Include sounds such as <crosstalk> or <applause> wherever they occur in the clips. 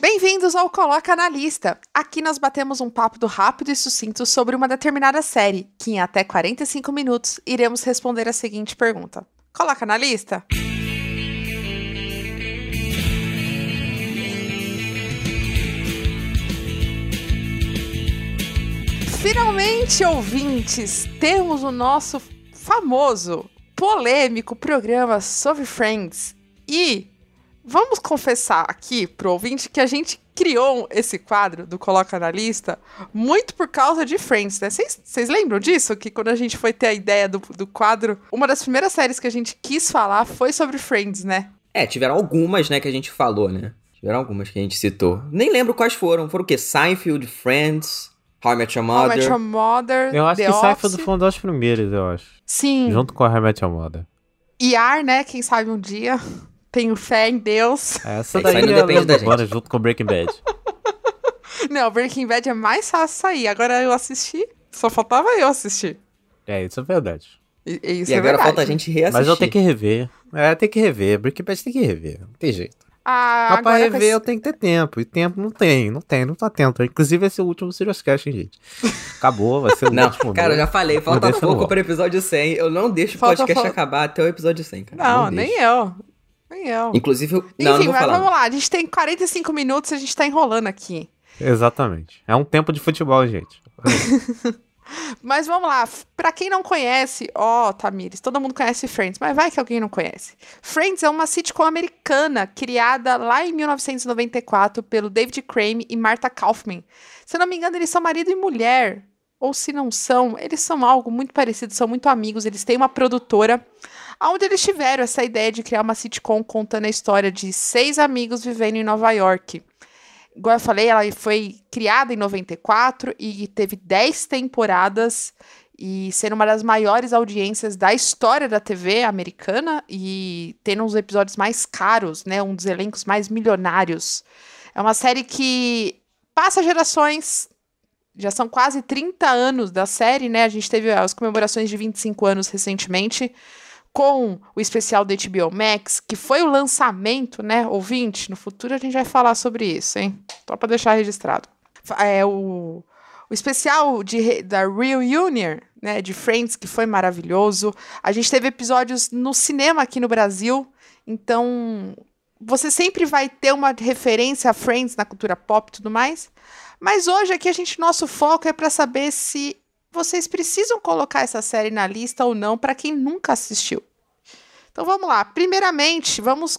Bem-vindos ao Coloca na Lista. Aqui nós batemos um papo do rápido e sucinto sobre uma determinada série, que em até 45 minutos iremos responder a seguinte pergunta: Coloca na lista? Finalmente, ouvintes, temos o nosso famoso, polêmico programa sobre Friends. E vamos confessar aqui pro ouvinte que a gente criou esse quadro do Coloca na Lista muito por causa de Friends, né? Vocês lembram disso? Que quando a gente foi ter a ideia do, do quadro, uma das primeiras séries que a gente quis falar foi sobre Friends, né? É, tiveram algumas, né, que a gente falou, né? Tiveram algumas que a gente citou. Nem lembro quais foram. Foram o quê? Seinfeld, Friends, How I Met Your Mother. How I Met Your Mother. Eu acho The que Office. Seinfeld foi uma das primeiras, eu acho. Sim. Junto com a How I Met Your Mother. ER, né? Quem sabe um dia. Tenho fé em Deus. Essa Isso daí aí não é depende da gente. urbana junto com Breaking Bad. <laughs> Não, Breaking Bad é mais fácil sair. Agora eu assisti. Só faltava eu assistir. É, isso é verdade. E, isso E é agora verdade. falta a gente reassistir. Mas eu tenho que rever. É, tem que rever. Breaking Bad tem que rever. Não tem jeito. Ah, Mas pra agora rever eu tenho que ter tempo. E tempo não tem, não tem, não tô atento. Inclusive esse é o último Serious Cast, hein, gente. <laughs> Acabou, vai ser o Não, último. cara, eu já falei, falta no pouco ar. para o episódio 100. Eu não deixo o podcast falta- acabar até o episódio 100, cara. Não, deixo. nem eu. Nem eu. Inclusive, eu... não, não Enfim, vou mas falar. vamos lá. A gente tem 45 minutos e a gente tá enrolando aqui. Exatamente. É um tempo de futebol, gente. <laughs> Mas vamos lá. Pra quem não conhece, ó, Tamires, todo mundo conhece Friends, mas vai que alguém não conhece. Friends é uma sitcom americana criada lá em 1994 pelo David Crane e Martha Kaufman. Se eu não me engano, eles são marido e mulher. Ou se não são, eles são algo muito parecido, são muito amigos. Eles têm uma produtora onde eles tiveram essa ideia de criar uma sitcom contando a história de seis amigos vivendo em Nova York. Igual eu falei, ela foi criada em 94 e teve 10 temporadas e sendo uma das maiores audiências da história da TV americana e tendo uns episódios mais caros, né, um dos elencos mais milionários. É uma série que passa gerações, já são quase 30 anos da série, né? A gente teve as comemorações de 25 anos recentemente com o especial da HBO Max, que foi o lançamento, né, ouvinte? No futuro a gente vai falar sobre isso, hein? Só para deixar registrado. É o, o especial de, da Reunion, né, de Friends, que foi maravilhoso. A gente teve episódios no cinema aqui no Brasil, então você sempre vai ter uma referência a Friends na cultura pop e tudo mais. Mas hoje aqui a gente nosso foco é para saber se vocês precisam colocar essa série na lista ou não para quem nunca assistiu. Então vamos lá. Primeiramente, vamos.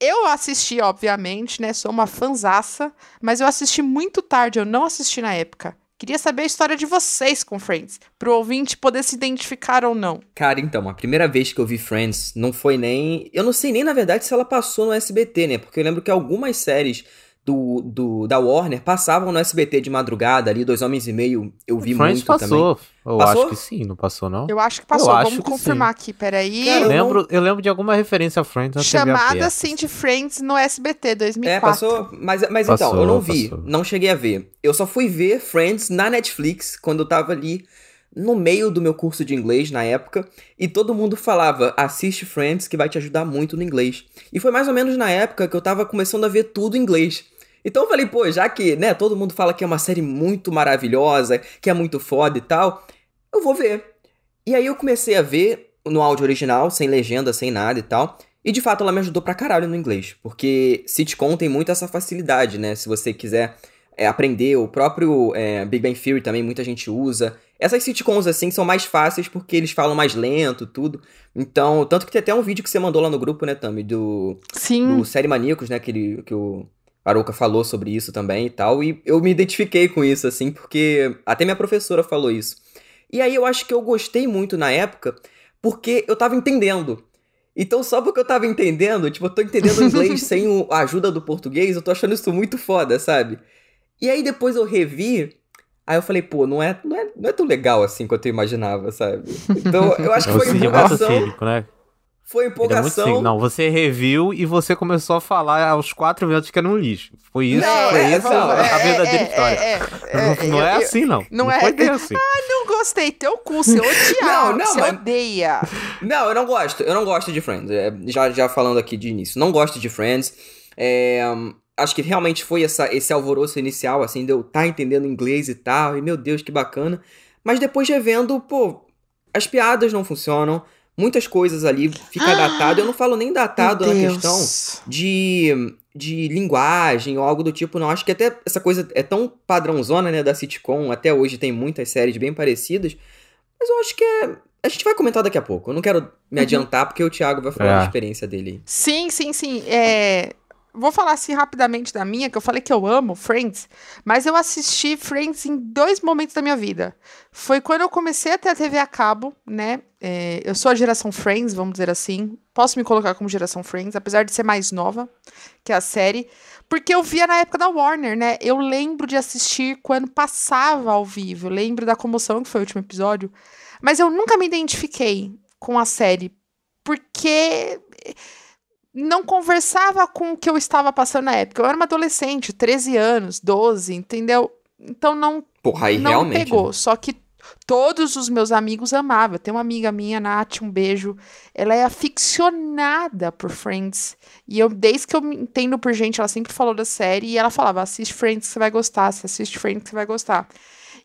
Eu assisti, obviamente, né? Sou uma fanzaça, mas eu assisti muito tarde, eu não assisti na época. Queria saber a história de vocês com Friends, pro ouvinte poder se identificar ou não. Cara, então, a primeira vez que eu vi Friends não foi nem. Eu não sei nem, na verdade, se ela passou no SBT, né? Porque eu lembro que algumas séries do, do da Warner passavam no SBT de madrugada ali, Dois Homens e Meio, eu vi Friends muito também. passou. Eu Passou? acho que sim, não passou, não? Eu acho que passou, Eu acho vamos que confirmar aqui, peraí. Cara, Eu lembro, eu lembro de alguma referência a Friends na Chamada assim de Friends no SBT 2004. É, passou, mas, mas então, Passou, eu não vi, passou. não cheguei a ver. Eu só fui ver Friends na Netflix quando eu tava ali no meio do meu curso de inglês na época, e todo mundo falava: assiste Friends que vai te ajudar muito no inglês. E foi mais ou menos na época que eu tava começando a ver tudo em inglês. Então eu falei, pô, já que, né, todo mundo fala que é uma série muito maravilhosa, que é muito foda e tal, eu vou ver. E aí eu comecei a ver no áudio original, sem legenda, sem nada e tal. E de fato ela me ajudou pra caralho no inglês. Porque sitcom tem muito essa facilidade, né? Se você quiser é, aprender, o próprio é, Big Bang Theory também muita gente usa. Essas sitcoms assim são mais fáceis porque eles falam mais lento, tudo. Então, tanto que tem até um vídeo que você mandou lá no grupo, né, Tami? Do, Sim. do Série Maníacos, né? Que, ele, que o Arouca falou sobre isso também e tal. E eu me identifiquei com isso, assim, porque até minha professora falou isso. E aí eu acho que eu gostei muito na época, porque eu tava entendendo. Então, só porque eu tava entendendo, tipo, eu tô entendendo o inglês <laughs> sem o- a ajuda do português, eu tô achando isso muito foda, sabe? E aí depois eu revi, aí eu falei, pô, não é, não é, não é tão legal assim quanto eu imaginava, sabe? Então, eu acho que É foi muito empolgação. cínico, né? Foi é muito empolgação. cínico. Não, você reviu e você começou a falar aos quatro minutos que era um lixo. Foi isso, Não, foi é, isso não, a é, verdadeira história. É, é, não não é eu- assim, não. não Não, é- foi bem <laughs> assim. Não gostei, teu cu, você <laughs> odia, Não, não, você mas- odeia. Não, eu não gosto. Eu não gosto de Friends. É, já, já falando aqui de início. Não gosto de Friends. É, acho que realmente foi essa, esse alvoroço inicial, assim, de eu estar tá entendendo inglês e tal, e meu Deus, que bacana. Mas depois revendo, pô, as piadas não funcionam, muitas coisas ali fica ah, datado. Eu não falo nem datado na questão de, de linguagem ou algo do tipo, não. Acho que até essa coisa é tão padrãozona, né, da sitcom, até hoje tem muitas séries bem parecidas, mas eu acho que é a gente vai comentar daqui a pouco. Eu não quero me uhum. adiantar, porque o Thiago vai falar é. da experiência dele. Sim, sim, sim. É... Vou falar assim rapidamente da minha, que eu falei que eu amo Friends, mas eu assisti Friends em dois momentos da minha vida. Foi quando eu comecei a ter a TV a cabo, né? É... eu sou a geração Friends, vamos dizer assim. Posso me colocar como geração Friends, apesar de ser mais nova que a série. Porque eu via na época da Warner, né? Eu lembro de assistir quando passava ao vivo. Eu lembro da comoção que foi o último episódio. Mas eu nunca me identifiquei com a série, porque não conversava com o que eu estava passando na época. Eu era uma adolescente, 13 anos, 12, entendeu? Então não, Porra, aí não realmente, pegou. Né? Só que todos os meus amigos amavam. Tem uma amiga minha, Nath, um beijo. Ela é aficionada por Friends. E eu, desde que eu me entendo por gente, ela sempre falou da série e ela falava: assiste Friends você vai gostar, se assiste Friends você vai gostar.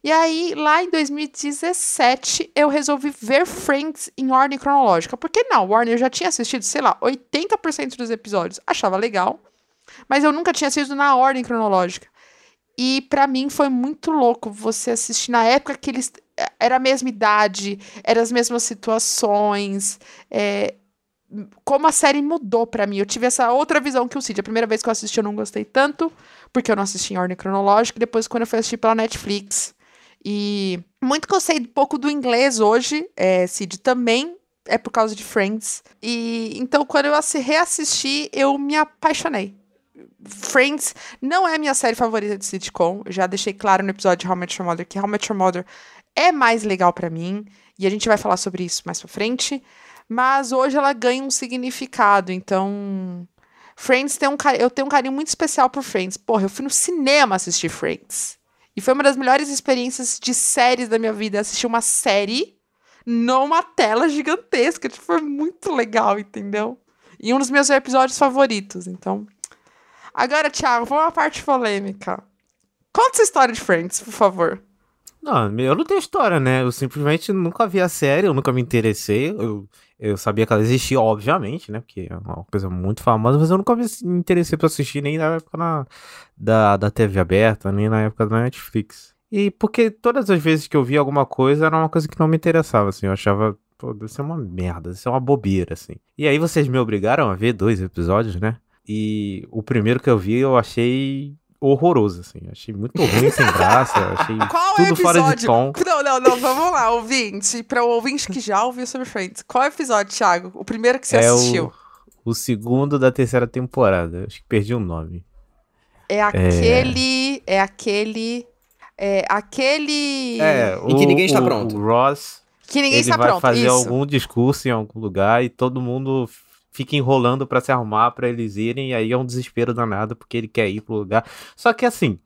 E aí, lá em 2017, eu resolvi ver Friends em ordem cronológica. Porque não, Warner já tinha assistido, sei lá, 80% dos episódios. Achava legal. Mas eu nunca tinha assistido na ordem cronológica. E para mim foi muito louco você assistir na época que eles. Era a mesma idade, eram as mesmas situações. É, como a série mudou para mim. Eu tive essa outra visão que o Cid. A primeira vez que eu assisti eu não gostei tanto, porque eu não assisti em ordem cronológica. Depois, quando eu fui assistir pela Netflix, e muito que eu sei pouco do inglês hoje, é, Cid, também é por causa de Friends. E então, quando eu reassisti, eu me apaixonei. Friends não é minha série favorita de sitcom. Já deixei claro no episódio de How Much Your Mother que How Much Your Mother é mais legal para mim. E a gente vai falar sobre isso mais pra frente. Mas hoje ela ganha um significado. Então, Friends tem um eu tenho um carinho muito especial por Friends. Porra, eu fui no cinema assistir Friends. E foi uma das melhores experiências de séries da minha vida. Assistir uma série numa tela gigantesca. Tipo, foi muito legal, entendeu? E um dos meus episódios favoritos, então. Agora, Thiago, vamos à parte polêmica. Conta essa história de Friends, por favor. Não, eu não tenho história, né? Eu simplesmente nunca vi a série, eu nunca me interessei. Eu, eu sabia que ela existia, obviamente, né? Porque é uma coisa muito famosa, mas eu nunca me interessei pra assistir nem na época na, da, da TV aberta, nem na época da Netflix. E porque todas as vezes que eu via alguma coisa, era uma coisa que não me interessava, assim. Eu achava, pô, deve ser uma merda, deve ser uma bobeira, assim. E aí vocês me obrigaram a ver dois episódios, né? E o primeiro que eu vi, eu achei horroroso, assim. Achei muito ruim, sem graça. Achei <laughs> Qual tudo episódio? fora de tom. Não, não, não. Vamos lá, ouvinte. Para o ouvinte que já ouviu sobre Friends. Qual episódio, Thiago? O primeiro que você é assistiu? O, o segundo da terceira temporada. Acho que perdi o nome. É aquele... É, é aquele... É aquele... É, o, em que ninguém está pronto. O Ross... Que ninguém ele está vai pronto, fazer isso. algum discurso em algum lugar e todo mundo fica enrolando para se arrumar para eles irem, e aí é um desespero danado porque ele quer ir pro lugar. Só que assim,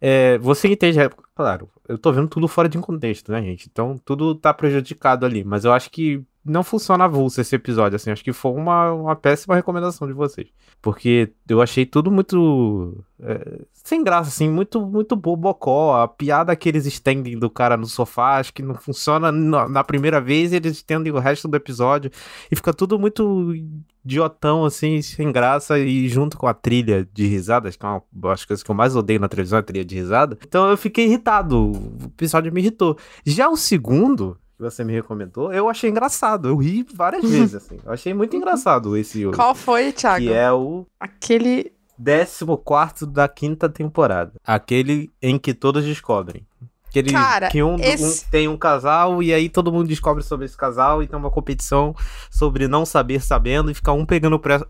é, você entende, é, claro, eu tô vendo tudo fora de contexto, né, gente? Então tudo tá prejudicado ali, mas eu acho que não funciona avulso esse episódio, assim, acho que foi uma, uma péssima recomendação de vocês. Porque eu achei tudo muito. É, sem graça, assim, muito, muito bobocó. A piada que eles estendem do cara no sofá, acho que não funciona na, na primeira vez, eles estendem o resto do episódio. E fica tudo muito idiotão, assim, sem graça, e junto com a trilha de risadas, que é uma das coisas que eu mais odeio na televisão, a trilha de risada. Então eu fiquei irritado. O episódio me irritou. Já o segundo, que você me recomendou, eu achei engraçado. Eu ri várias vezes, assim. Eu achei muito engraçado esse. Qual foi, Thiago? Que é o. Aquele. 14 da quinta temporada. Aquele em que todos descobrem. Aquele Cara, que um, esse... um, tem um casal e aí todo mundo descobre sobre esse casal e tem uma competição sobre não saber sabendo e ficar um pegando, pre...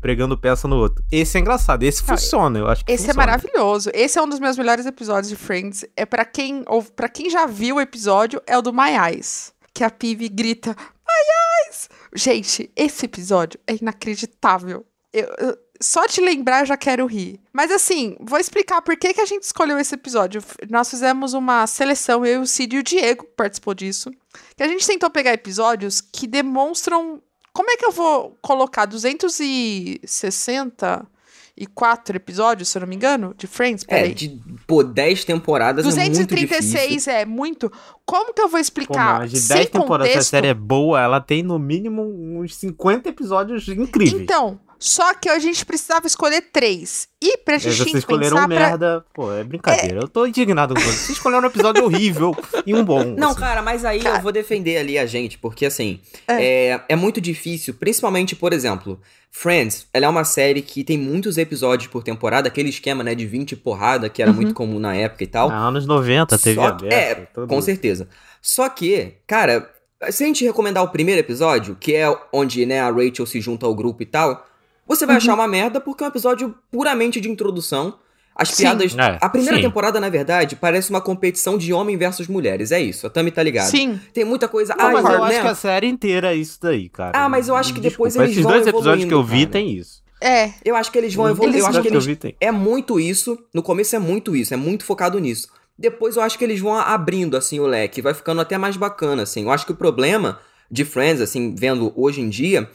pregando peça no outro. Esse é engraçado, esse não, funciona, eu acho que Esse funciona. é maravilhoso. Esse é um dos meus melhores episódios de Friends. É para quem ou para quem já viu o episódio é o do My Eyes, que a Pive grita My Eyes. Gente, esse episódio é inacreditável. Eu, eu, só de lembrar eu já quero rir. Mas assim, vou explicar por que, que a gente escolheu esse episódio. Nós fizemos uma seleção, eu, o Cid e o Diego participou disso. Que a gente tentou pegar episódios que demonstram. Como é que eu vou colocar 260 234 episódios, se eu não me engano, de Friends. É, de, pô, 10 temporadas é muito difícil. 236 é muito. Como que eu vou Pô, explicar? mas de sem 10 temporadas, se a contexto? série é boa, ela tem no mínimo uns 50 episódios incríveis. Então, só que a gente precisava escolher três. E pra gente vocês tinha que escolheram pensar pra... merda. Pô, é brincadeira. Eu tô indignado com você. Vocês escolheram um episódio horrível e um bom. Não, assim. cara, mas aí Cara. eu vou defender ali a gente, porque assim, é. É, muito difícil, principalmente, por exemplo, Friends, ela é uma série que tem muitos episódios por temporada, aquele esquema, né, de 20 porrada, que era Uhum. muito comum na época e tal. Ah, anos 90, TV Só que- aberta. é, tudo. Com certeza. Só que, cara, se a gente recomendar o primeiro episódio, que é onde, né, a Rachel se junta ao grupo e tal, você vai Uhum. achar uma merda porque é um episódio puramente de introdução. As Sim. piadas. É, a primeira sim. temporada, na verdade, parece uma competição de homem versus mulheres. É isso. A Tami tá ligado. Sim. Tem muita coisa. Não, ah, mas eu, eu acho né? que a série inteira é isso daí, cara. Ah, mas eu acho que depois Desculpa, eles Esses vão dois episódios que eu vi cara. tem isso. É. Eu acho que eles vão evoluir. Eu acho que que eu eles. vi tem. É muito isso. No começo é muito isso. É muito focado nisso. Depois eu acho que eles vão abrindo, assim, o leque. Vai ficando até mais bacana, assim. Eu acho que o problema de Friends, assim, vendo hoje em dia,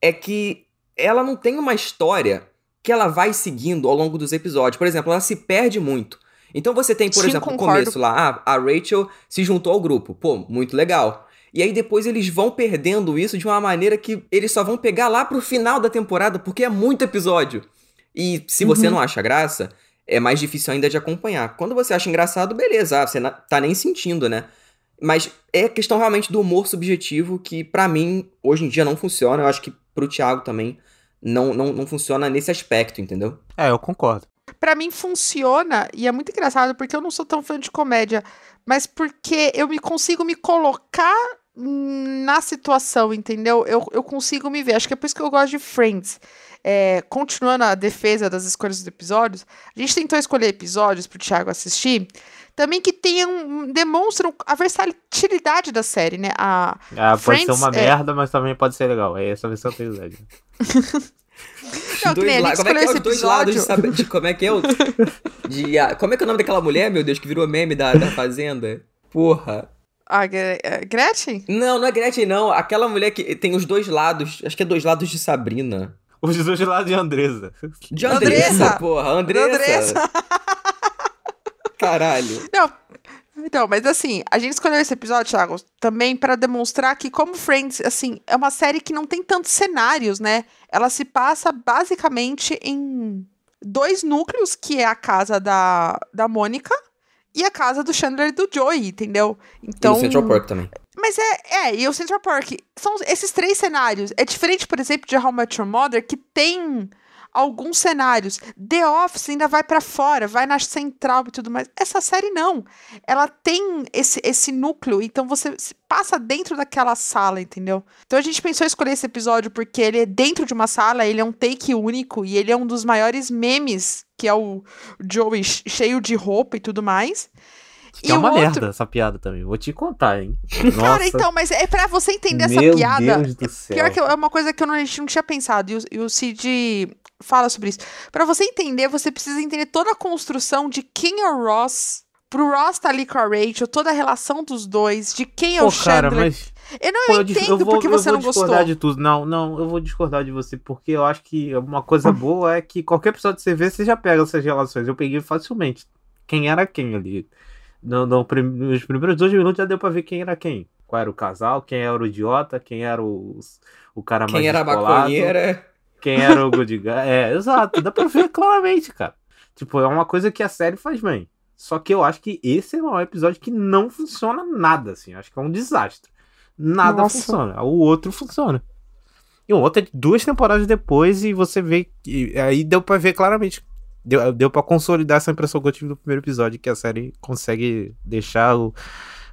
é que ela não tem uma história que ela vai seguindo ao longo dos episódios. Por exemplo, ela se perde muito. Então você tem, por Sim, exemplo, no concordo. começo lá, ah, a Rachel se juntou ao grupo. Pô, muito legal. E aí depois eles vão perdendo isso de uma maneira que eles só vão pegar lá pro final da temporada, porque é muito episódio. E se você Uhum. não acha graça, é mais difícil ainda de acompanhar. Quando você acha engraçado, beleza, ah, você tá nem sentindo, né? Mas é questão realmente do humor subjetivo que, pra mim, hoje em dia não funciona. Eu acho que pro Thiago também não, não, não funciona nesse aspecto, entendeu? É, eu concordo. Pra mim funciona, e é muito engraçado, porque eu não sou tão fã de comédia, mas porque eu me consigo me colocar na situação, entendeu? Eu, eu consigo me ver. Acho que é por isso que eu gosto de Friends. É, continuando a defesa das escolhas dos episódios, a gente tentou escolher episódios pro Thiago assistir, também que tenham, demonstram a versatilidade da série, né? A, Ah, pode ser Friends, uma é- merda, mas também pode ser legal. É essa a versão que eu tenho. Não, Dois a la- gente como é que é escolheu os esse dois lados de, episódio. saber, de como é que é o. De, ah, como é que é o nome daquela mulher, meu Deus, que virou meme da, da Fazenda? Porra. A é, Gretchen? Não, não é Gretchen, não. Aquela mulher que tem os dois lados. Acho que é dois lados de Sabrina. Os dois lados de Andresa. De Andressa. Andressa, porra. Andressa. Andressa. <laughs> Caralho. Não. Então, mas assim, a gente escolheu esse episódio, Thiago, também pra demonstrar que, como Friends, assim, é uma série que não tem tantos cenários, né? Ela se passa basicamente em dois núcleos, que é a casa da, da Mônica e a casa do Chandler e do Joey, entendeu? Então. E o Central Park também. Mas é, é, e o Central Park. São esses três cenários. É diferente, por exemplo, de How Met Your Mother, que tem alguns cenários. The Office ainda vai pra fora, vai na central e tudo mais. Essa série não. Ela tem esse, esse núcleo, então você passa dentro daquela sala, entendeu? Então a gente pensou em escolher esse episódio porque ele é dentro de uma sala, ele é um take único e ele é um dos maiores memes, que é o Joey cheio de roupa e tudo mais. Que é o uma outro- merda essa piada também. Vou te contar, hein? <laughs> Nossa, Cara, então, mas é pra você entender essa meu piada. Deus do céu. Pior que é uma coisa que eu não- a gente não tinha pensado, e o, e o Cid fala sobre isso. Pra você entender, você precisa entender toda a construção de quem é o Ross, pro Ross tá ali com a Rachel, toda a relação dos dois, de quem é Pô, o cara, Chandler. mas Eu não Pô, eu entendo eu vou, porque eu você vou não gostou. discordar de tudo. Não, não, eu vou discordar de você, porque eu acho que uma coisa <laughs> boa é que qualquer episódio que você vê, você já pega essas relações. Eu peguei facilmente. Quem era quem ali? No, no nos primeiros dois minutos já deu pra ver quem era quem. Qual era o casal, quem era o idiota, quem era o, o cara mais Quem era a maconheira? quem era o good guy. É, exato, dá pra ver claramente, cara. Tipo, é uma coisa que a série faz bem. Só que eu acho que esse é um episódio que não funciona nada, assim. Acho que é um desastre. Nada Nossa. funciona. O outro funciona. E o outro é duas temporadas depois e você vê que. Aí deu pra ver claramente. Deu, deu pra consolidar essa impressão que eu tive no primeiro episódio, que a série consegue deixar o-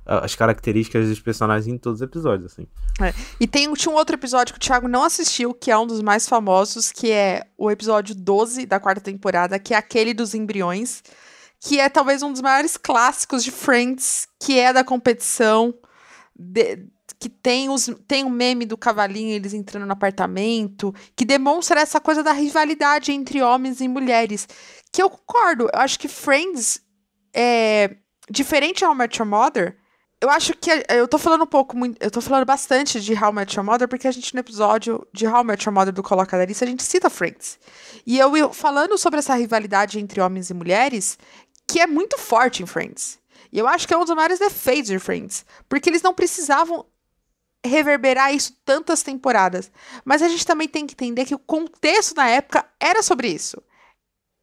as características dos personagens em todos os episódios, assim. E tem, tinha um outro episódio que o Thiago não assistiu, que é um dos mais famosos, que é o episódio 12 da quarta temporada, que é aquele dos embriões, que é talvez um dos maiores clássicos de Friends, que é da competição, de- que tem, os, tem o meme do cavalinho, eles entrando no apartamento, que demonstra essa coisa da rivalidade entre homens e mulheres. Que eu concordo, eu acho que Friends é diferente I Met Your Mother, eu acho que eu tô falando um pouco, eu tô falando bastante de How Met Your Mother, porque a gente no episódio de How Met Your Mother do Coloca da Lista, a gente cita Friends. E eu, eu falando sobre essa rivalidade entre homens e mulheres, que é muito forte em Friends. E eu acho que é um dos maiores defeitos de Friends, porque eles não precisavam reverberar isso tantas temporadas. Mas a gente também tem que entender que o contexto na época era sobre isso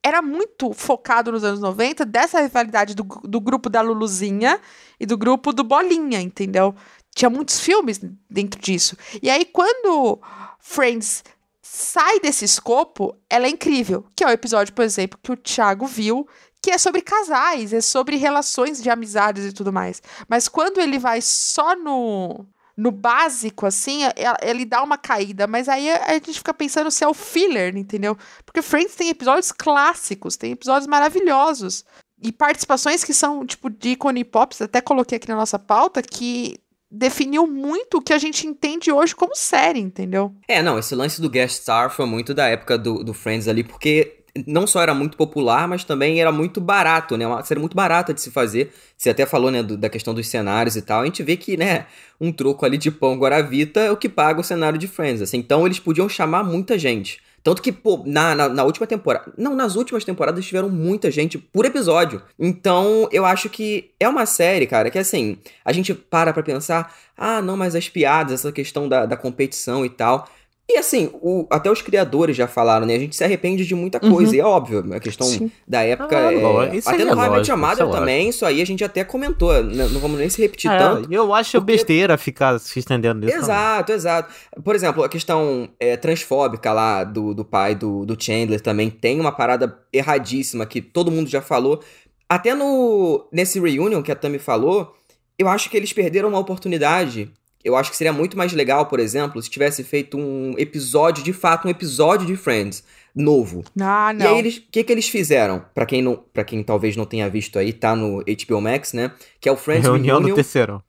era muito focado nos anos 90 dessa rivalidade do, do grupo da Luluzinha e do grupo do Bolinha, entendeu? Tinha muitos filmes dentro disso. E aí, quando Friends sai desse escopo, ela é incrível. Que é o episódio, por exemplo, que o Thiago viu, que é sobre casais, é sobre relações de amizades e tudo mais. Mas quando ele vai só no no básico, assim, é, é, ele dá uma caída, mas aí a gente fica pensando se é o filler, entendeu? Porque Friends tem episódios clássicos, tem episódios maravilhosos. E participações que são, tipo, de ícone pop, até coloquei aqui na nossa pauta, que definiu muito o que a gente entende hoje como série, entendeu? É, não, esse lance do guest star foi muito da época do, do Friends ali, porque não só era muito popular, mas também era muito barato, né? Uma série muito barata de se fazer. Você até falou, né, do, da questão dos cenários e tal. A gente vê que, né, um troco ali de pão Guaravita é o que paga o cenário de Friends, assim. Então eles podiam chamar muita gente. Tanto que, pô, na, na, na, última temporada. Não, nas últimas temporadas tiveram muita gente por episódio. Então, eu acho que é uma série, cara, que assim, a gente para pra pensar, ah, não, mas as piadas, essa questão da, da competição e tal. E assim, o, até os criadores já falaram, né? A gente se arrepende de muita coisa. Uhum. E é óbvio, a questão Sim. da época. Ah, é... Até no é Chamada também, isso aí a gente até comentou. Né? Não vamos nem se repetir é, tanto. Eu acho porque... besteira ficar se estendendo nisso. Exato, também. exato. Por exemplo, a questão é, transfóbica lá do, do pai do, do Chandler também tem uma parada erradíssima que todo mundo já falou. Até no nesse reunion que a Tami falou, eu acho que eles perderam uma oportunidade eu acho que seria muito mais legal, por exemplo, se tivesse feito um episódio, de fato, um episódio de Friends novo. Ah, não. E aí eles, o que que eles fizeram? Para quem não, para quem talvez não tenha visto aí, tá no HBO Max, né? Que é o Friends Reunião do terceiro.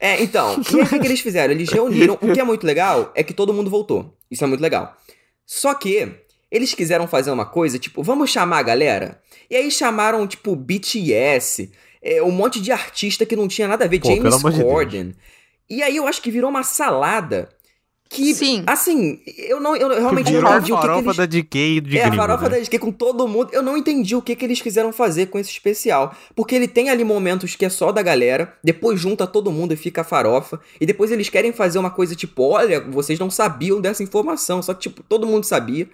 É, então, e aí o que, que eles fizeram? Eles <laughs> reuniram. O que é muito legal é que todo mundo voltou. Isso é muito legal. Só que eles quiseram fazer uma coisa, tipo, vamos chamar a galera? E aí chamaram, tipo, BTS, é, um monte de artista que não tinha nada a ver, Pô, James Corden. De e aí eu acho que virou uma salada que, Sim. assim, eu não eu realmente não entendi o que, que eles... da DK de É, gringo, a farofa né? da DK com todo mundo. Eu não entendi o que, que eles quiseram fazer com esse especial. Porque ele tem ali momentos que é só da galera, depois junta todo mundo e fica a farofa, e depois eles querem fazer uma coisa tipo, olha, vocês não sabiam dessa informação, só que, tipo, todo mundo sabia.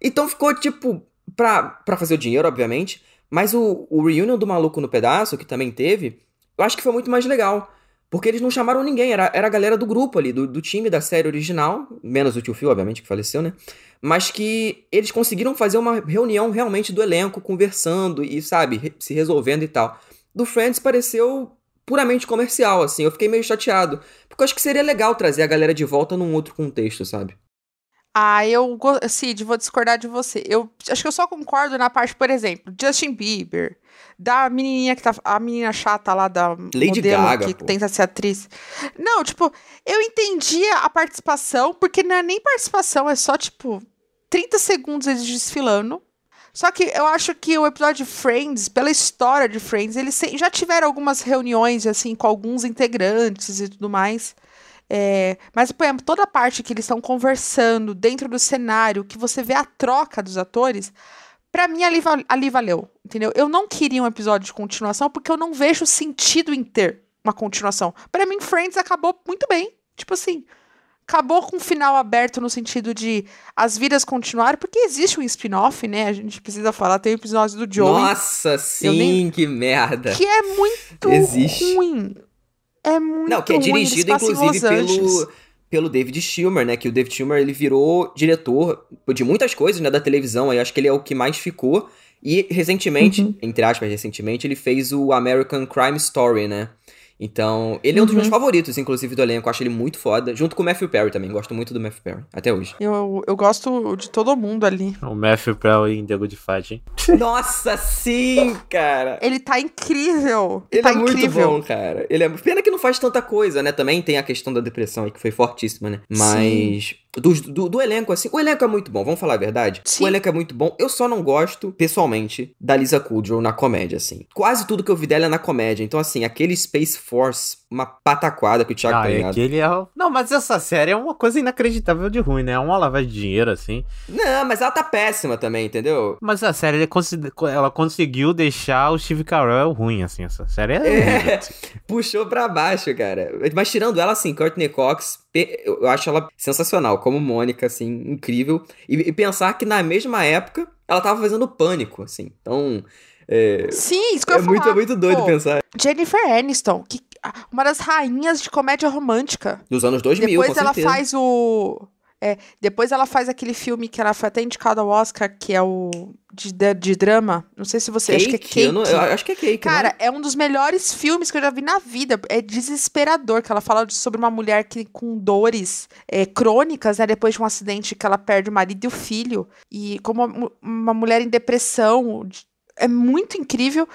Então ficou, tipo, pra, pra fazer o dinheiro, obviamente, mas o, o reunion do Maluco no Pedaço, que também teve, eu acho que foi muito mais legal. Porque eles não chamaram ninguém, era, era a galera do grupo ali, do, do time da série original, menos o tio Phil, obviamente, que faleceu, né? Mas que eles conseguiram fazer uma reunião realmente do elenco, conversando e, sabe, se resolvendo e tal. Do Friends pareceu puramente comercial, assim, eu fiquei meio chateado. Porque eu acho que seria legal trazer a galera de volta num outro contexto, sabe? Ah, eu, Cid, vou discordar de você. Eu acho que eu só concordo na parte, por exemplo, Justin Bieber, da menininha que tá. A menina chata lá da Lady modelo Gaga, que pô. tenta ser atriz. Não, tipo, eu entendia a participação, porque não é nem participação, é só, tipo, 30 segundos eles desfilando. Só que eu acho que o episódio de Friends, pela história de Friends, eles já tiveram algumas reuniões, assim, com alguns integrantes e tudo mais. É, mas, por exemplo, toda a parte que eles estão conversando dentro do cenário, que você vê a troca dos atores, Pra mim, ali, ali valeu, entendeu? Eu não queria um episódio de continuação porque eu não vejo sentido em ter uma continuação. Para mim, Friends acabou muito bem. Tipo assim, acabou com um final aberto no sentido de as vidas continuaram, porque existe um spin-off, né? A gente precisa falar, tem o episódio do Joey. Nossa, sim, nem... que merda. Que é muito existe. ruim. É muito Não, que é dirigido, inclusive, pelo pelo David Schwimmer, né? Que o David Schwimmer ele virou diretor de muitas coisas, né? Da televisão. Aí acho que ele é o que mais ficou. E recentemente, uhum. entre aspas, recentemente, ele fez o American Crime Story, né? Então, ele é um dos meus uhum. favoritos, inclusive, do elenco. Eu acho ele muito foda. Junto com o Matthew Perry também. Gosto muito do Matthew Perry, até hoje. Eu, eu gosto de todo mundo ali. O Matthew Perry em The Good Fight, hein? <laughs> Nossa, sim, cara! Ele tá incrível! Ele tá é incrível. muito bom, cara. Ele é... Pena que não faz tanta coisa, né? Também tem a questão da depressão aí, que foi fortíssima, né? Mas... Sim. Do, do, do, elenco, assim, o elenco é muito bom, vamos falar a verdade? Sim. O elenco é muito bom. Eu só não gosto, pessoalmente, da Lisa Kudrow na comédia, assim. Quase tudo que eu vi dela é na comédia. Então, assim, aquele Space Force, uma pataquada que o Thiago ah, tá ligado. Aquele é... Não, mas essa série é uma coisa inacreditável de ruim, né? É uma lavagem de dinheiro, assim. Não, mas ela tá péssima também, entendeu? Mas a série, ela conseguiu deixar o Steve Carell ruim, assim. Essa série é... é <laughs> puxou pra baixo, cara. Mas tirando ela, assim, Courtney Cox, eu acho ela sensacional como Mônica, assim, incrível. E, e, pensar que na mesma época ela tava fazendo pânico, assim. Então. É, Sim, isso que é eu muito, falar. É muito doido Pô, pensar. Jennifer Aniston, que, uma das rainhas de comédia romântica. Dos anos 2000, Depois ela certeza. faz o. É, depois ela faz aquele filme que ela foi até indicada ao Oscar, que é o de, de, de drama. Não sei se você cake, acha que é Cake. Eu, não, eu acho que é Cake. Cara, é um dos melhores filmes que eu já vi na vida. É desesperador, que ela fala sobre uma mulher que com dores é, crônicas, né? Depois de um acidente que ela perde o marido e o filho. E como uma, uma mulher em depressão. É muito incrível.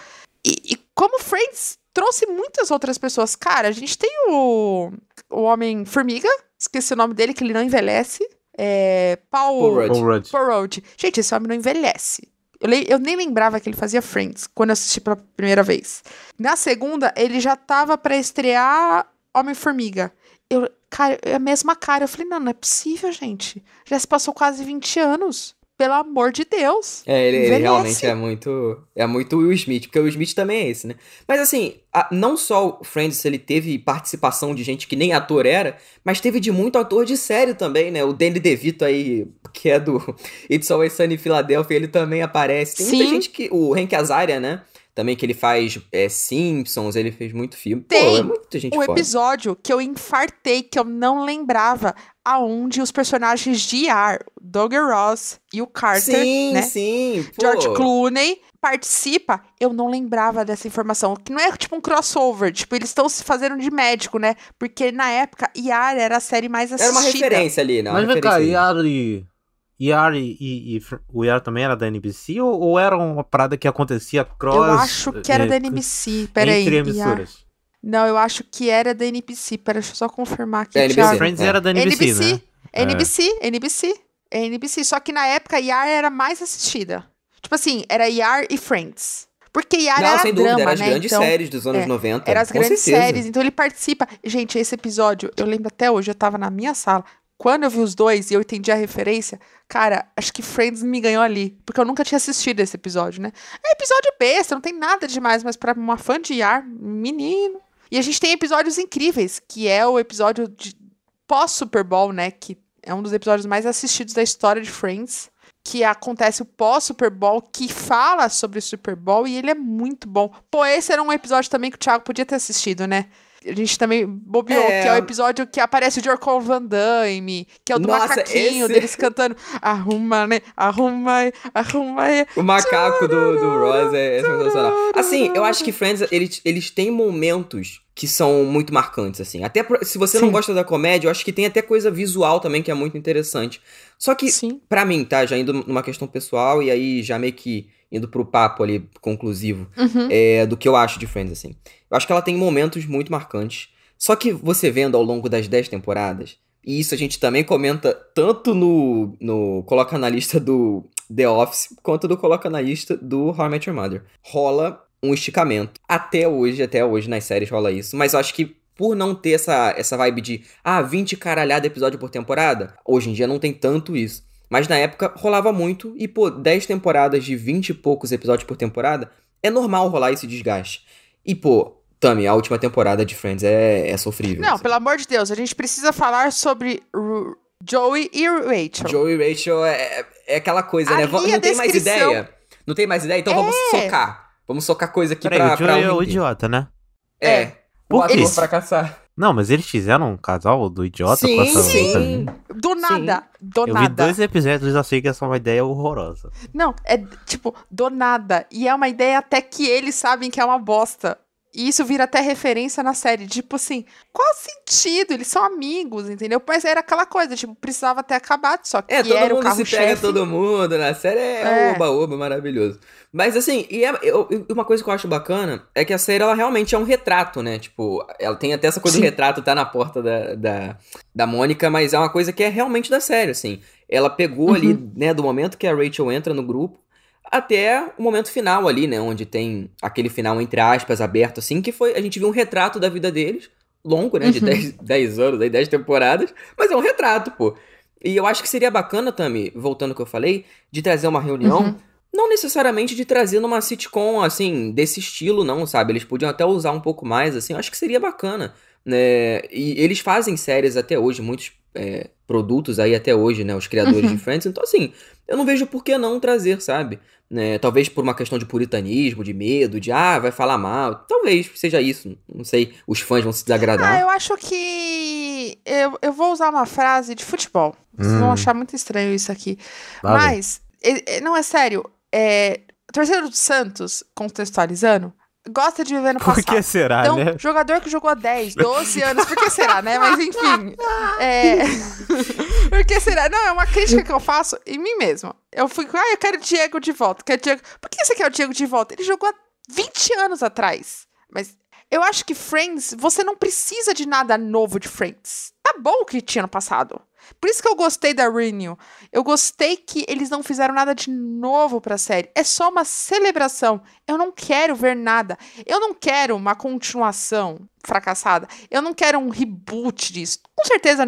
E, e como Friends trouxe muitas outras pessoas. Cara, a gente tem o, o Homem-Formiga, esqueci o nome dele, que ele não envelhece. É, Paul, Paul Rudd. Paul Rudd. Paul Rudd. Gente, esse homem não envelhece. Eu, le- eu nem lembrava que ele fazia Friends quando eu assisti pela primeira vez. Na segunda, ele já tava pra estrear Homem-Formiga. Eu, cara, é a mesma cara. Eu falei, não, não é possível, gente. Já se passou quase 20 anos. Pelo amor de Deus. É, ele, ele realmente é muito. É muito Will Smith, porque o Will Smith também é esse, né? Mas assim, a- não só o Friends ele teve participação de gente que nem ator era, mas teve de muito ator de série também, né? O Danny DeVito aí, que é do It's Always Sunny em Philadelphia, ele também aparece. Tem muita Sim. gente que. O Hank Azaria, né? Também que ele faz é, Simpsons, ele fez muito filme. Pô, Tem é muita gente O foda. episódio que eu infartei, que eu não lembrava aonde os personagens de ER, Doug Ross e o Carter, Sim, né? sim. pô. George Clooney participa, eu não lembrava dessa informação. Que não é tipo um crossover, tipo, eles estão se fazendo de médico, né? Porque na época, ER era a série mais Era assistida. uma referência ali, né? Mas vem cá, referência ali. Yari e, e Fr- o Yari também era da NBC ou, ou era uma parada que acontecia cross? Eu acho que era eh, da NBC, peraí. Entre ER. emissoras. Não, eu acho que era da NBC, pera, deixa eu só confirmar aqui, É, NBC. Friends É. era da NBC, NBC, né? NBC, NBC, é NBC. Só que na época, ER era mais assistida. Tipo assim, era ER e Friends. Porque ER Não, era sem dúvida, drama, eram as né? grandes então, séries dos anos é, 90. Eram as grandes certeza. séries, então ele participa. Gente, esse episódio, eu lembro até hoje, eu tava na minha sala. Quando eu vi os dois e eu entendi a referência, cara, acho que Friends me ganhou ali. Porque eu nunca tinha assistido esse episódio, né? É episódio besta, não tem nada demais, mas pra uma fã de ER, menino. E a gente tem episódios incríveis, que é o episódio de pós-Super Bowl, né? Que é um dos episódios mais assistidos da história de Friends. Que acontece o pós-Super Bowl, que fala sobre o Super Bowl e ele é muito bom. Pô, esse era um episódio também que o Thiago podia ter assistido, né? A gente também bobeou, É. que é o episódio que aparece o Jorcol Van Damme, que é o do Nossa, macaquinho, esse- deles cantando Arruma, né? Arruma, arruma. aí." O macaco do, do Ross é, é sensacional. Assim, eu acho que Friends, eles, eles têm momentos que são muito marcantes, assim. Até se você não Sim. gosta da comédia, eu acho que tem até coisa visual também que é muito interessante. Só que, pra mim, tá? Já indo numa questão pessoal e aí já meio que indo pro papo ali conclusivo Uhum. é, do que eu acho de Friends, assim. Eu acho que ela tem momentos muito marcantes. Só que você vendo ao longo das 10 temporadas, e isso a gente também comenta tanto no, no Coloca na lista do The Office, quanto do Coloca na lista do How I Met Your Mother. Rola um esticamento. Até hoje, até hoje nas séries rola isso. Mas eu acho que por não ter essa, essa vibe de, ah, 20 caralhada episódio por temporada, hoje em dia não tem tanto isso. Mas na época rolava muito, e pô, 10 temporadas de 20 e poucos episódios por temporada, é normal rolar esse desgaste. E pô, Tami, a última temporada de Friends é, é sofrível. Não, assim. pelo amor de Deus, a gente precisa falar sobre Ru- Joey e Rachel. Joey e Rachel é, é aquela coisa, né? Ali Não tem mais ideia? Não tem mais ideia? Então vamos É. socar. Vamos socar coisa aqui Peraí, pra, o pra Joey é um o idiota, né? É. É. O Por quê? ator pra caçar. Não, mas eles fizeram um casal do idiota Sim, com essa sim. outra mina. Do nada, do Eu vi nada. dois episódios e já sei que essa é uma ideia horrorosa. Não, é tipo, do nada. E é uma ideia até que eles sabem que é uma bosta. E isso vira até referência na série. Tipo assim, qual o sentido? Eles são amigos, entendeu? Mas era aquela coisa, tipo, precisava ter acabado, só que É, todo era o mundo se pega carro-chefe. todo mundo na série, é, É. oba-oba maravilhoso. Mas assim, e é- eu- uma coisa que eu acho bacana é que a série, ela realmente é um retrato, né? Tipo, ela tem até essa coisa Sim. do retrato, tá na porta da, da, da Mônica, mas é uma coisa que é realmente da série, assim. Ela pegou ali, Uhum. né, do momento que a Rachel entra no grupo, até o momento final ali, né? Onde tem aquele final, entre aspas, aberto, assim, que foi. A gente viu um retrato da vida deles, longo, né? De Uhum. 10, 10 <laughs> anos, aí 10 temporadas, mas é um retrato, pô. E eu acho que seria bacana, Tami, voltando ao que eu falei, de trazer uma reunião. Uhum. Não necessariamente de trazer numa sitcom, assim, desse estilo, não, sabe? Eles podiam até usar um pouco mais, assim, eu acho que seria bacana. Né? E eles fazem séries até hoje, muitos é, produtos aí até hoje, né? Os criadores Uhum. de Friends. Então, assim, eu não vejo por que não trazer, sabe? Né? Talvez por uma questão de puritanismo, de medo, de, ah, vai falar mal. Talvez seja isso. Não sei, os fãs vão se Ah, desagradar. eu acho que. Eu, eu vou usar uma frase de futebol. Vocês Hum. vão achar muito estranho isso aqui. Vem. Mas, não é sério. É, torcedor do Santos, contextualizando, gosta de viver no Por passado. que será, Então, né? jogador que jogou 10, 12 anos, por que será, né? Mas enfim. É... <laughs> por que será? Não, é uma crítica que eu faço em mim mesma. Eu fico, ah, eu quero o Diego de volta. Quero Diego... Por que você quer o Diego de volta? Ele jogou há 20 anos atrás. Mas eu acho que Friends, você não precisa de nada novo de Friends. Tá bom o que tinha no passado. Por isso que eu gostei da Renew. Eu gostei que eles não fizeram nada de novo pra série. É só uma celebração. Eu não quero ver nada. Eu não quero uma continuação fracassada. Eu não quero um reboot disso. Com certeza,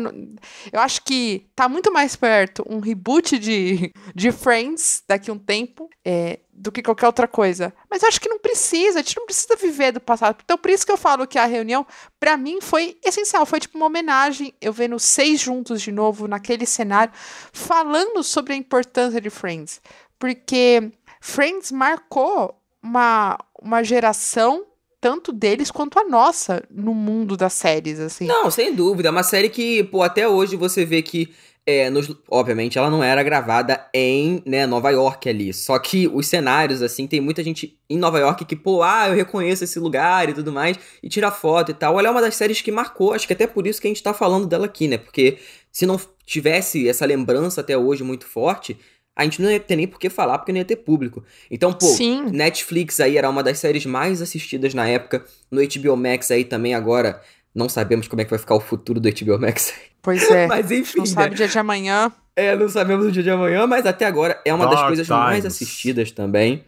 eu acho que tá muito mais perto um reboot de, <laughs> de Friends daqui a um tempo é, do que qualquer outra coisa. Mas eu acho que não precisa. A gente não precisa viver do passado. Então, por isso que eu falo que a reunião, pra mim, foi essencial. Foi tipo uma homenagem. Eu vendo seis juntos de novo naquele cenário, falando sobre a importância de Friends. Porque Friends marcou uma, uma geração, tanto deles quanto a nossa, no mundo das séries, assim. Não, sem dúvida. É uma série que, pô, até hoje você vê que. É, nos- obviamente ela não era gravada em né, Nova York ali. Só que os cenários, assim, tem muita gente em Nova York que, pô, ah, eu reconheço esse lugar e tudo mais, e tira foto e tal. Ela é uma das séries que marcou, acho que até por isso que a gente tá falando dela aqui, né? Porque se não tivesse essa lembrança até hoje muito forte, a gente não ia ter nem por que falar, porque não ia ter público. Então, pô, Sim. Netflix aí era uma das séries mais assistidas na época. No HBO Max aí também agora. Não sabemos como é que vai ficar o futuro do HBO Max. <laughs> Pois é. <laughs> Mas enfim, Não sabe né? o dia de amanhã. É, não sabemos o dia de amanhã, mas até agora é uma das Dark coisas mais times. assistidas também.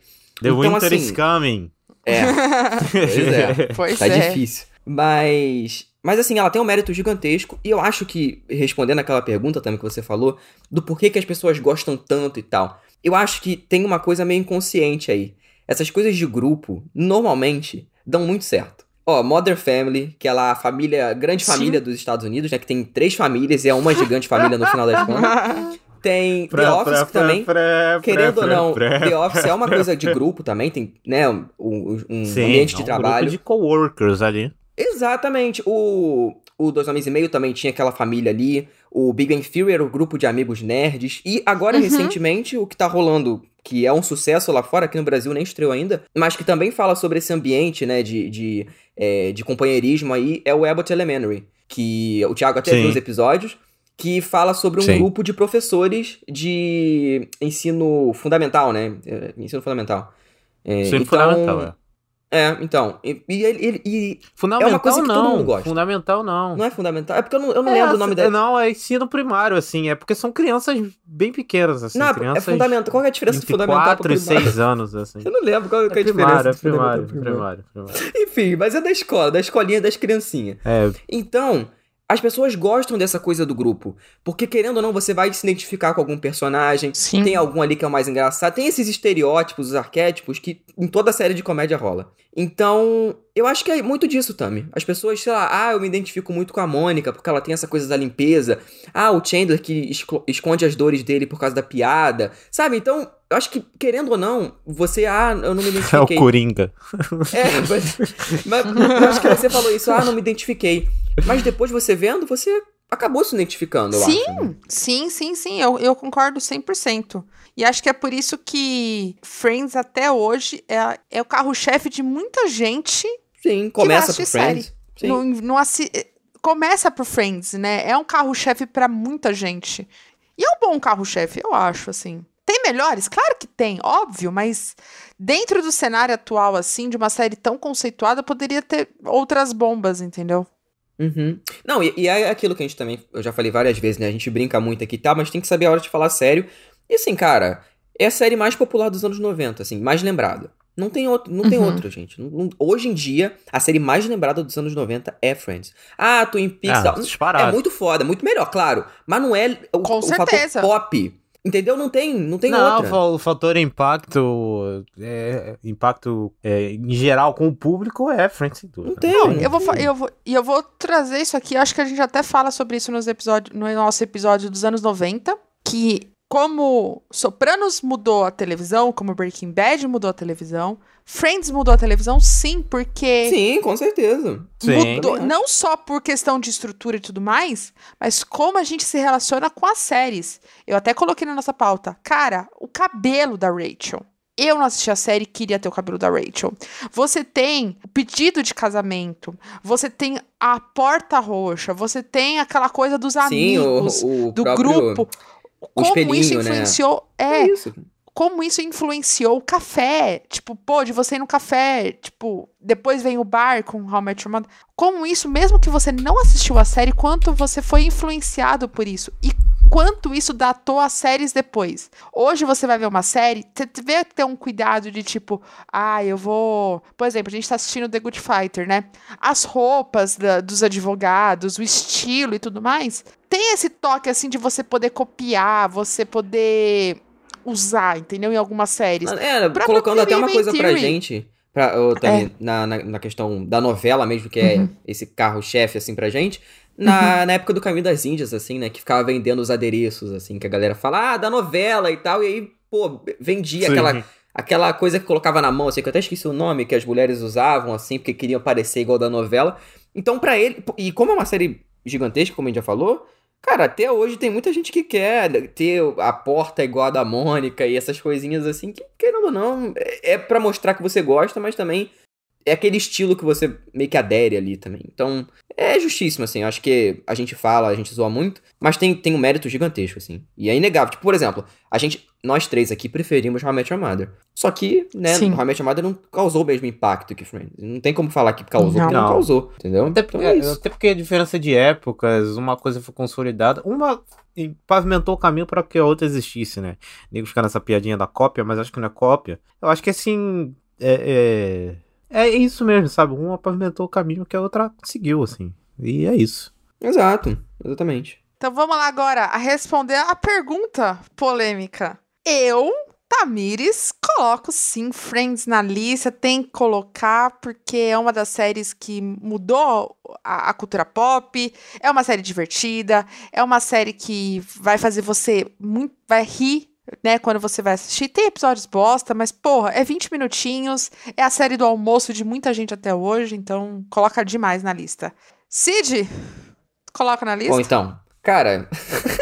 The Então, Winter assim, is coming. É, <laughs> pois é. Pois Tá é. difícil. Mas. Mas assim, ela tem um mérito gigantesco. E eu acho que, respondendo aquela pergunta também que você falou, do porquê que as pessoas gostam tanto e tal. Eu acho que tem uma coisa meio inconsciente aí. Essas coisas de grupo, normalmente, dão muito certo. Ó, Mother Family, que é lá a família, grande Sim. família dos Estados Unidos, né? Que tem três famílias e é uma gigante família no final das contas. <laughs> Tem The Pra- Office pra- que também. Querendo ou não, The Office é uma coisa de grupo também, tem, né, um, um- Sim, ambiente é de um trabalho. grupo de coworkers ali. Exatamente. O, o Dois Homens e Meio também tinha aquela família ali. O Big Bang Theory era o grupo de amigos nerds. E agora, Uhum. recentemente, o que tá rolando, que é um sucesso lá fora, aqui no Brasil nem estreou ainda, mas que também fala sobre esse ambiente, né, de, de, é, de companheirismo aí, é o Abbott Elementary. Que o Thiago até Sim. viu os episódios. Que fala sobre um Sim. grupo de professores de ensino fundamental, né? É, Ensino fundamental. É, Sim, então- fundamental, é. É, então. E, e ele- e Fundamental coisa que todo não. mundo gosta. Fundamental não. não é fundamental? É porque eu não, eu não É, lembro o nome dela. Não, é ensino primário, assim. É porque são crianças bem pequenas, assim. Não, é crianças fundamental. Qual é a diferença entre fundamental pra 4 e primário? 6 anos, assim. <laughs> Eu não lembro qual é É a diferença. primário, é de fundamental primário, primário. primário, primário. Enfim, mas é da escola, da escolinha das criancinhas. É, Então, as pessoas gostam dessa coisa do grupo. Porque, querendo ou não, você vai se identificar com algum personagem. Sim. Tem algum ali que é o mais engraçado. Tem esses estereótipos, os arquétipos, que em toda série de comédia rola. Então, eu acho que é muito disso, Tami. As pessoas, sei lá, ah, eu me identifico muito com a Mônica, porque ela tem essa coisa da limpeza. Ah, o Chandler que esco- esconde as dores dele por causa da piada. Sabe? Então, eu acho que, querendo ou não, você, ah, eu não me <laughs> é o identifiquei. Coringa. É, mas, mas eu acho que você falou isso, ah, não me identifiquei. Mas depois você vendo, você acabou se identificando, eu Sim. acho. né? Sim, sim, sim, eu, eu concordo 100%. E acho que é por isso que Friends até hoje é, é o carro-chefe de muita gente Sim, começa por Friends. Sim. Não, não assi- Começa por Friends, né? É um carro-chefe pra muita gente. E é um bom carro-chefe, eu acho, assim. Tem melhores? Claro que tem, óbvio, mas dentro do cenário atual, assim, de uma série tão conceituada, poderia ter outras bombas, entendeu? Uhum. Não, e, e é aquilo que a gente também, eu já falei várias vezes, né? A gente brinca muito aqui e tal, mas tem que saber a hora de falar sério. E assim, cara, é a série mais popular dos anos 90, assim, mais lembrada. Não tem, outro, não tem Uhum. outra, gente. Não- não- hoje em dia, a série mais lembrada dos anos 90 é Friends. Ah, Twin Peaks. Disparado. é muito foda, muito melhor, claro. Mas não é o, Com o certeza. fator pop. Entendeu? Não tem, não tem não, outra. fa- o fator impacto, é, impacto é, em geral com o público é Friends sem dúvida. Não tem. Não, eu vou, eu vou, e eu vou trazer isso aqui, acho que a gente até fala sobre isso nos episódios, no nosso episódio dos anos 90, que como Sopranos mudou a televisão, como Breaking Bad mudou a televisão, Friends mudou a televisão, sim, porque Sim, com certeza. Sim. mudou, acho. não só por questão de estrutura e tudo mais, mas como a gente se relaciona com as séries. Eu até coloquei na nossa pauta. Cara, o cabelo da Rachel. Eu não assisti a série e queria ter o cabelo da Rachel. Você tem o pedido de casamento, você tem a porta roxa, você tem aquela coisa dos Sim, o, amigos, o do próprio- grupo. Como isso né? influenciou. É É, isso. como isso influenciou o café. Tipo, pô, de você ir no café, tipo, depois vem o bar com How I Met Your Mother. Como isso, mesmo que você não assistiu a série, quanto você foi influenciado por isso. E quanto isso datou as séries depois. Hoje você vai ver uma série, você vê que tem um cuidado de tipo, ah, eu vou. Por exemplo, a gente tá assistindo The Good Fighter, né? As roupas da- dos advogados, o estilo e tudo mais. Tem esse toque assim de você poder copiar, você poder usar, entendeu? Em algumas séries. É, colocando até uma coisa Bang pra Theory. gente, pra, ô, Tami, na, na, na questão da novela mesmo, que é Uhum. esse carro-chefe, assim, pra gente. Na, na época do Caminho das Índias, assim, né? Que ficava vendendo os adereços, assim, que a galera fala, ah, da novela e tal, e aí, pô, vendia Sim. aquela, aquela coisa que colocava na mão, assim, que eu até esqueci o nome, que as mulheres usavam, assim, porque queriam parecer igual da novela. Então, pra ele, e como é uma série gigantesca, como a gente já falou, cara, até hoje tem muita gente que quer ter a porta igual a da Mônica e essas coisinhas assim, que, querendo ou não, é, é pra mostrar que você gosta, mas também é aquele estilo que você meio que adere ali também. Então, é justíssimo, assim. Eu acho que a gente fala, a gente zoa muito, mas tem, tem um mérito gigantesco, assim. E é inegável. Tipo, por exemplo, a gente, nós três aqui preferimos How I Met Your Mother. Só que, né, Sim. How I Met Your Mother não causou o mesmo impacto que Friends. Não tem como falar que causou, porque não Não. causou, entendeu? Até, Então porque, é isso. até porque a diferença de épocas, uma coisa foi consolidada, uma pavimentou o caminho para que a outra existisse, né? Nego ficar nessa piadinha da cópia, mas acho que não é cópia. Eu acho que assim. É, é, é isso mesmo, sabe? Uma pavimentou o caminho que a outra seguiu, assim. E é isso. Exato, exatamente. Então vamos lá agora a responder a pergunta polêmica. Eu, Tamires, coloco sim Friends na lista, tem que colocar, porque é uma das séries que mudou a, a cultura pop, é uma série divertida, é uma série que vai fazer você muito. vai rir. Né, quando você vai assistir, tem episódios bosta, mas porra, é 20 minutinhos, é a série do almoço de muita gente até hoje, então coloca demais na lista. Cid, coloca na lista? Bom, então, cara,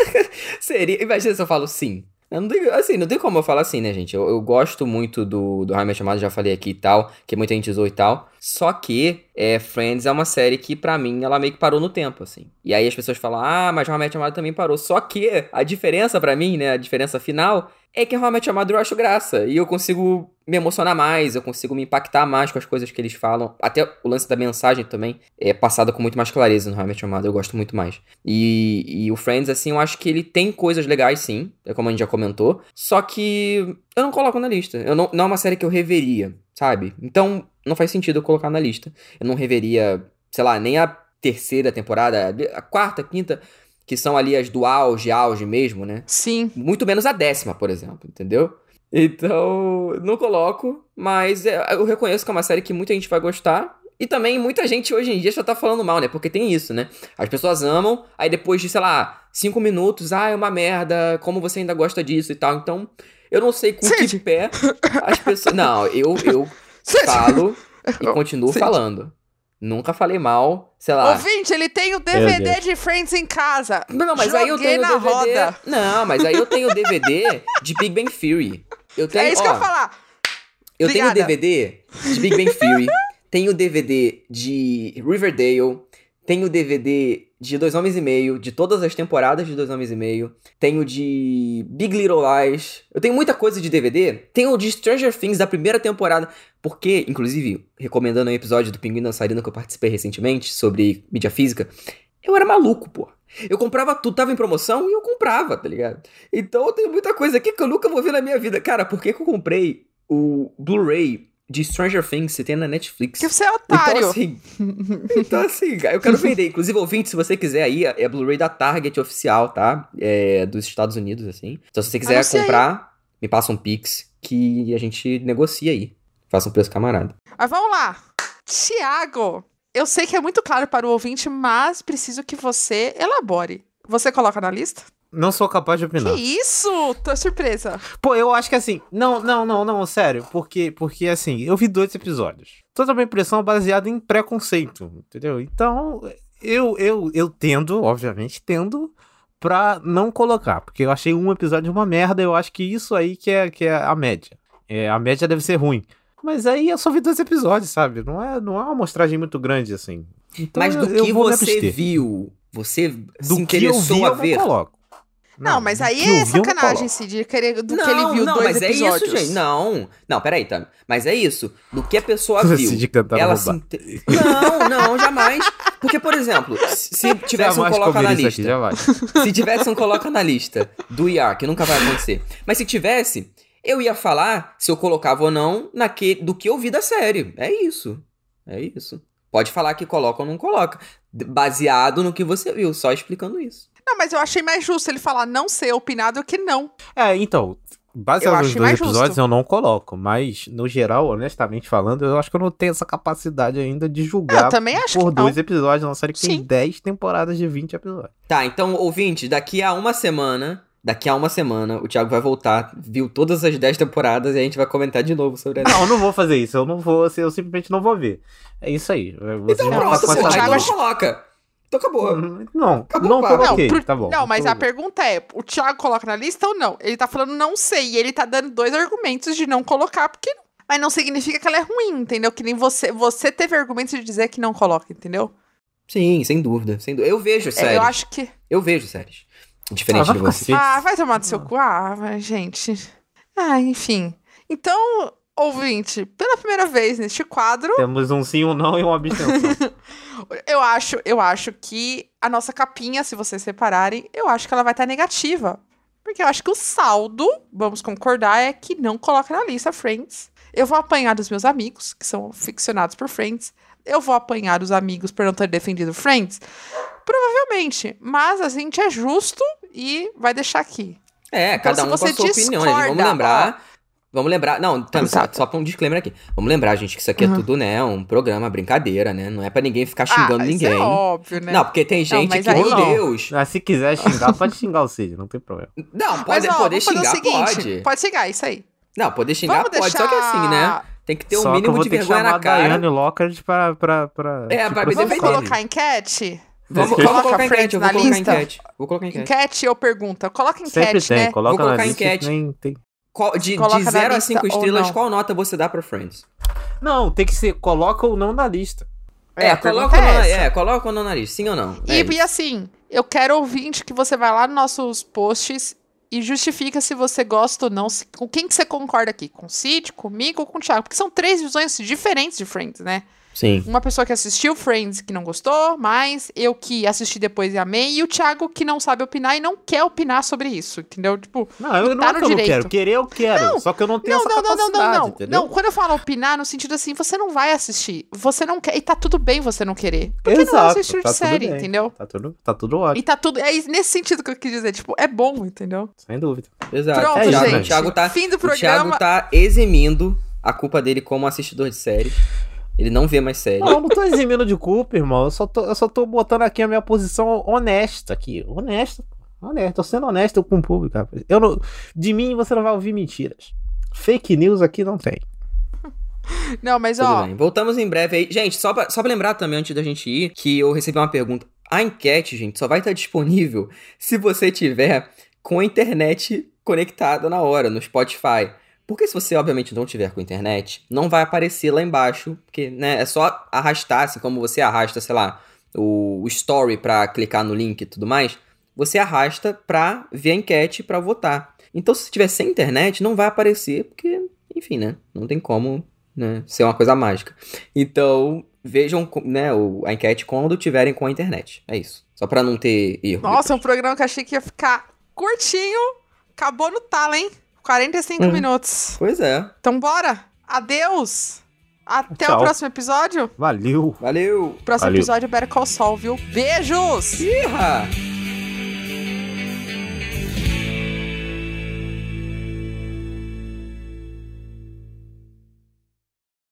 <laughs> seria. Imagina se eu falo sim. Eu não assim, não tem como eu falar assim, né, gente? Eu, eu gosto muito do, do Your Mother, já falei aqui e tal, que muita gente usou e tal. Só que é, Friends é uma série que, pra mim, ela meio que parou no tempo, assim. E aí as pessoas falam, ah, mas Your Mother também parou. Só que a diferença pra mim, né, a diferença final, é que Your Mother eu acho graça. E eu consigo me emocionar mais, eu consigo me impactar mais com as coisas que eles falam. Até o lance da mensagem também é passada com muito mais clareza no How I Met Your Mother, eu gosto muito mais. E, e o Friends, assim, eu acho que ele tem coisas legais, sim, é como a gente já comentou. Só que eu não coloco na lista. Eu não, não é uma série que eu reveria, sabe? Então não faz sentido eu colocar na lista. Eu não reveria, sei lá, nem a terceira temporada, a quarta, quinta, que são ali as do auge, auge mesmo, né? Sim. Muito menos a décima, por exemplo, entendeu? Então, não coloco, mas é, eu reconheço que é uma série que muita gente vai gostar. E também muita gente hoje em dia já tá falando mal, né? Porque tem isso, né? As pessoas amam, aí depois de, sei lá, cinco minutos, ah, é uma merda, como você ainda gosta disso e tal. Então, eu não sei com Cid. que pé as pessoas. Não, eu, eu <laughs> falo e continuo Cid. falando. Nunca falei mal, sei lá. Ouvinte, ele tem o DVD de Friends em casa. Não, mas aí eu Joguei tenho na o DVD. roda. Não, mas aí eu tenho o DVD de Big Bang Theory. Eu tenho, É isso ó, que eu ia falar. Eu tenho o. DVD de Big Bang Theory. Tem o DVD de Riverdale. Tem o DVD de Dois Homens e Meio, de todas as temporadas de Dois Homens e Meio. Tenho de Big Little Lies. Eu tenho muita coisa de DVD. Tenho de Stranger Things da primeira temporada. Porque, inclusive, recomendando um episódio do Pinguim Dançarino que eu participei recentemente sobre mídia física, eu era maluco, pô. Eu comprava tudo, tava em promoção e eu comprava, tá ligado? Então eu tenho muita coisa aqui que eu nunca vou ver na minha vida. Cara, por que, que eu comprei o Blu-ray de Stranger Things que tem na Netflix? Que você é otário. Então assim, <laughs> então, assim, eu quero vender. Inclusive, ouvinte, se você quiser aí, é Blu-ray da Target oficial, tá? É dos Estados Unidos, assim. Então, se você quiser Anuncia aí. comprar, me passa um Pix que a gente negocia aí. Faça um preço camarada. Mas vamos lá. Tiago, eu sei que é muito claro para o ouvinte, mas preciso que você elabore. Você coloca na lista? Não sou capaz de opinar. Que isso? Tô surpresa. Pô, eu acho que assim. Não, não, não, não, sério. Porque, porque assim, eu vi dois episódios. Toda a minha impressão é baseada em preconceito, entendeu? Então, eu, eu, eu tendo, obviamente, tendo pra não colocar. Porque eu achei um episódio uma merda. Eu acho que isso aí que é, que é a média. É, a média deve ser ruim. Mas aí eu só vi dois episódios, sabe? Não é, não é uma amostragem muito grande, assim. Então, Mas do eu- eu que me você viu, você Do se que eu interessou vi, a eu não ver? coloco. Não, mas aí que eu é sacanagem. Cid, de querer, do não, que ele viu não, dois mas episódios. é isso, gente. Não, não, peraí, tá. Mas é isso. Do que a pessoa viu. Cid ela se inte- Não, não, jamais. Porque, por exemplo, se se tivesse um coloca na lista. aqui, jamais. Se tivesse um coloca na lista do IAR, que nunca vai acontecer. Mas se tivesse, eu ia falar se eu colocava ou não naque, do que eu vi da série. É isso. É isso. Pode falar que coloca ou não coloca. Baseado no que você viu, só explicando isso. Não, mas eu achei mais justo ele falar não ser opinado que não. É, então, baseado nos dois episódios justo. eu não coloco, mas no geral, honestamente falando, eu acho que eu não tenho essa capacidade ainda de Eu julgar também acho por que não. dois episódios, uma série que tem Sim. 10 temporadas de 20 episódios. Tá, então, ouvinte, daqui a uma semana. Daqui a uma semana, o Thiago vai voltar, viu todas as 10 temporadas e a gente vai comentar de novo sobre essa. Não, eu não vou fazer isso, eu não vou, assim, eu simplesmente não vou ver. É isso aí. Vocês Então pronto, aí Thiago coloca. Então acabou. Não, Acabou não o papo. coloquei, pro- tá bom. não, mas a pergunta é: o Thiago coloca na lista ou não? Ele tá falando não sei, e ele tá dando dois argumentos de não colocar, porque não. Mas não significa que ela é ruim, entendeu? Que nem você. Você teve argumentos de dizer que não coloca, entendeu? Sim, sem dúvida, sem dúvida. Eu vejo É, séries. eu acho que. Eu vejo séries. Diferente Ah, de você. cacete. Ah, vai tomar do seu cu. Ah, gente. Ah, enfim. Então, ouvinte, pela primeira vez neste quadro, Temos um sim, um não e uma abstenção. <laughs> eu acho, eu acho que a nossa capinha, se vocês separarem, eu acho que ela vai estar negativa. Porque eu acho que o saldo, vamos concordar, é que não coloca na lista Friends. Eu vou apanhar dos meus amigos, que são ficcionados por Friends. Eu vou apanhar dos amigos por não ter defendido Friends. Provavelmente. Mas a gente é justo e vai deixar aqui. É, cada Então, se um com a sua opinião. né? Vamos lembrar. Vamos lembrar. Não, tá, só, só pra um disclaimer aqui. Vamos lembrar, gente, que isso aqui é Uhum. tudo, né? Um programa, brincadeira, né? Não é pra ninguém ficar xingando ah, ninguém. Isso é óbvio, né? Não, porque tem gente mas que, meu Não. Deus. Mas se quiser xingar, pode xingar o Cid, não tem problema. Não, Mas, pode, ó, poder xingar, o seguinte, pode. Pode xingar, isso aí. Não, poder xingar Vamos pode. Só que assim, né? Tem que ter um Só mínimo vou de ter que vergonha chamar na a cara. Daiane Lockhart pra, pra, pra É, te pra me processar. Vamos defender. colocar enquete? Vamos, Coloca vamos colocar enquete, eu vou na colocar lista. enquete. Vou colocar enquete. Enquete ou pergunta? Coloca enquete, Sempre tem, né? coloca Vou colocar enquete. nem tem. Qual- de, de na 0 a lista 5 ou estrelas, qual nota você dá pra Friends? Não, tem que ser coloca ou não na lista. É, a coloca, pergunta ou não, é é, coloca ou não na lista, sim ou não? É E, e assim, eu quero ouvinte que você vai lá nos nossos posts e justifica se você gosta ou não. se- com quem que você concorda aqui? Com o Cid, comigo ou com o Thiago? Porque são três visões diferentes de Friends, né? Sim. Uma pessoa que assistiu Friends que não gostou, mas eu que assisti depois e amei, e o Thiago que não sabe opinar e não quer opinar sobre isso, entendeu? Tipo, Não, eu não tá é no que eu não quero. Querer eu quero. Não, só que eu não tenho não, essa não, não, não, capacidade, não, não. entendeu? Não, quando eu falo opinar, no sentido assim, você não vai assistir. Você não quer. E tá tudo bem você não querer. Porque não é o Exato, seu estilo tá de tudo série, bem. entendeu? Tá tudo, tá tudo E ótimo, tá tudo. É nesse sentido que eu quis dizer. Tipo, é bom, entendeu? sem dúvida. Exato. Pronto, É gente. O Thiago tá, Fim do o Thiago programa. tá eximindo a culpa dele como assistidor de séries. Ele não vê mais séries. Não, eu não tô eximindo de culpa, irmão. Eu só tô, eu só tô botando aqui a minha posição honesta aqui. Honesta. Honesto. Tô sendo honesto com o público, rapaz. Eu não, de mim você não vai ouvir mentiras. Fake news aqui não tem. <laughs> Não, mas Tudo ó. bem. Voltamos em breve aí. Gente, só pra, só pra lembrar também, antes da gente ir, que eu recebi uma pergunta. A enquete, gente, só vai estar disponível se você tiver com a internet conectada na hora, no Spotify. Porque se você, obviamente, não tiver com internet, não vai aparecer lá embaixo, porque, né, é só arrastar, assim como você arrasta, sei lá, o, o story para clicar no link e tudo mais, você arrasta pra ver a enquete para votar. Então, se tiver sem internet, não vai aparecer, porque, enfim, né, não tem como né, ser uma coisa mágica. Então, vejam né, a enquete quando tiverem com a internet. É isso. Só pra não ter erro. Nossa, um programa que achei que ia ficar curtinho. Acabou no talo, hein? 45 hum. minutos. Pois é. Então bora. Adeus. Até Tchau. o próximo episódio. Valeu. Valeu. Próximo Valeu. episódio é Better Call Saul, viu? Beijos! Iha!